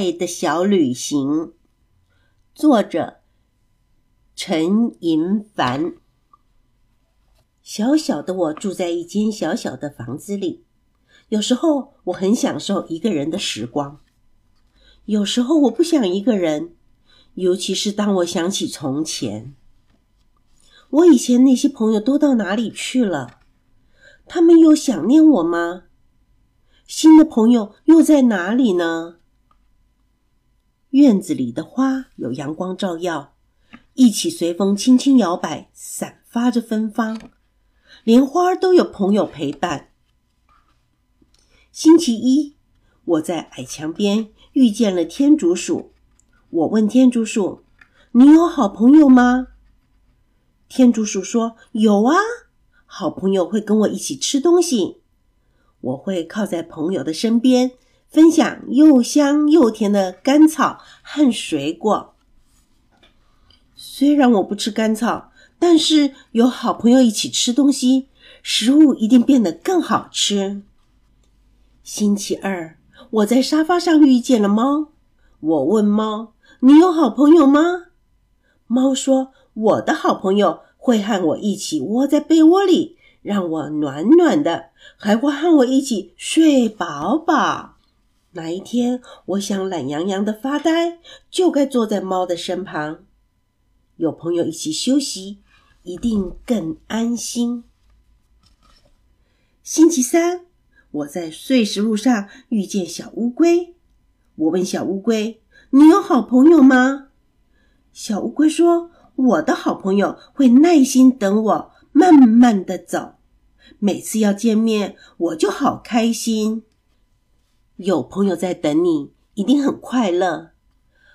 爱的小旅行，作者陈银凡。小小的我住在一间小小的房子里，有时候我很享受一个人的时光，有时候我不想一个人，尤其是当我想起从前，我以前那些朋友都到哪里去了？他们又想念我吗？新的朋友又在哪里呢？院子里的花有阳光照耀，一起随风轻轻摇摆，散发着芬芳。连花儿都有朋友陪伴。星期一，我在矮墙边遇见了天竺鼠。我问天竺鼠：“你有好朋友吗？”天竺鼠说：“有啊，好朋友会跟我一起吃东西。”我会靠在朋友的身边，分享又香又甜的甘草和水果。虽然我不吃甘草，但是有好朋友一起吃东西，食物一定变得更好吃。星期二，我在沙发上遇见了猫。我问猫：“你有好朋友吗？”猫说：“我的好朋友会和我一起窝在被窝里。”让我暖暖的，还会和我一起睡饱饱。哪一天我想懒洋洋的发呆，就该坐在猫的身旁，有朋友一起休息，一定更安心。星期三，我在碎石路上遇见小乌龟，我问小乌龟：“你有好朋友吗？”小乌龟说：“我的好朋友会耐心等我。”慢慢的走，每次要见面，我就好开心。有朋友在等你，一定很快乐。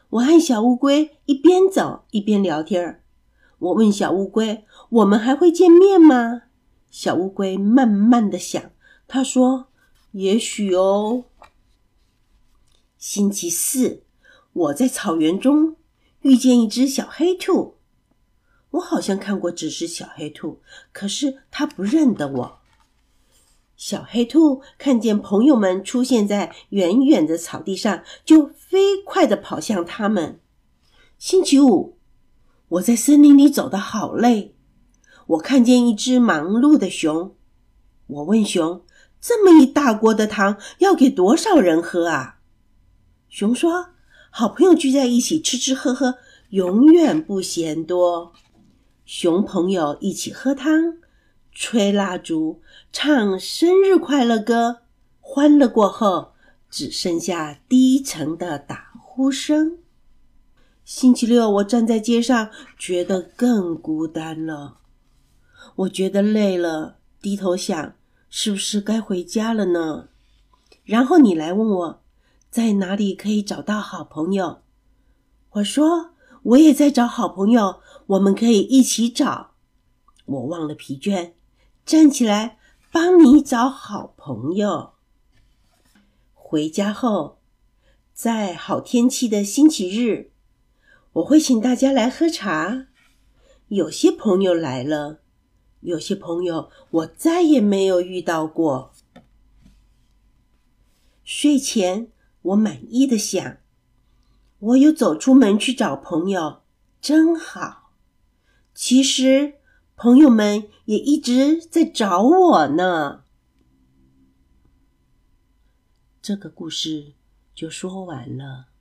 我和小乌龟一边走一边聊天。我问小乌龟：“我们还会见面吗？”小乌龟慢慢的想，他说：“也许哦。”星期四，我在草原中遇见一只小黑兔。我好像看过这只小黑兔，可是它不认得我。小黑兔看见朋友们出现在远远的草地上，就飞快的跑向他们。星期五，我在森林里走得好累，我看见一只忙碌的熊。我问熊：“这么一大锅的汤要给多少人喝啊？”熊说：“好朋友聚在一起吃吃喝喝，永远不嫌多。”熊朋友一起喝汤、吹蜡烛、唱生日快乐歌，欢乐过后只剩下低沉的打呼声。星期六，我站在街上，觉得更孤单了。我觉得累了，低头想，是不是该回家了呢？然后你来问我，在哪里可以找到好朋友？我说，我也在找好朋友。我们可以一起找。我忘了疲倦，站起来帮你找好朋友。回家后，在好天气的星期日，我会请大家来喝茶。有些朋友来了，有些朋友我再也没有遇到过。睡前，我满意的想：我有走出门去找朋友，真好。其实，朋友们也一直在找我呢。这个故事就说完了。